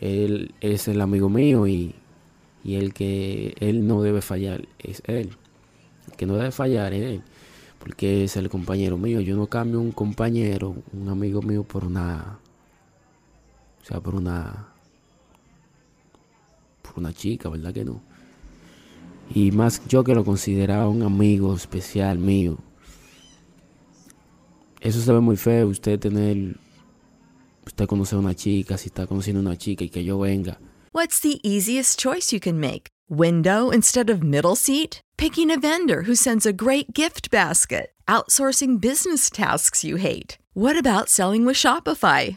él es el amigo mío y, y el que él no debe fallar es él. El que no debe fallar es él. Porque es el compañero mío. Yo no cambio un compañero, un amigo mío por una... O sea, por una... Por una chica, ¿verdad que no? Y más yo que lo consideraba un amigo especial mío. Eso se ve muy feo, usted tener una chica, si está conociendo una chica y que yo venga. What's the easiest choice you can make? Window instead of middle seat? Picking a vendor who sends a great gift basket? Outsourcing business tasks you hate? What about selling with Shopify?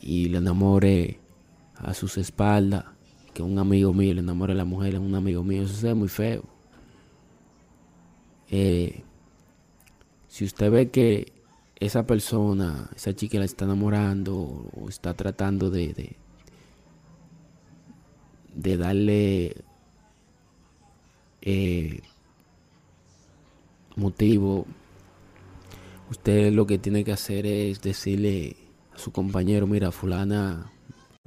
Y le enamore a sus espaldas, que un amigo mío le enamore a la mujer a un amigo mío, eso ve muy feo. Eh, si usted ve que esa persona, esa chica la está enamorando o está tratando de, de, darle eh, motivo, usted lo que tiene que hacer es decirle su compañero, mira, fulana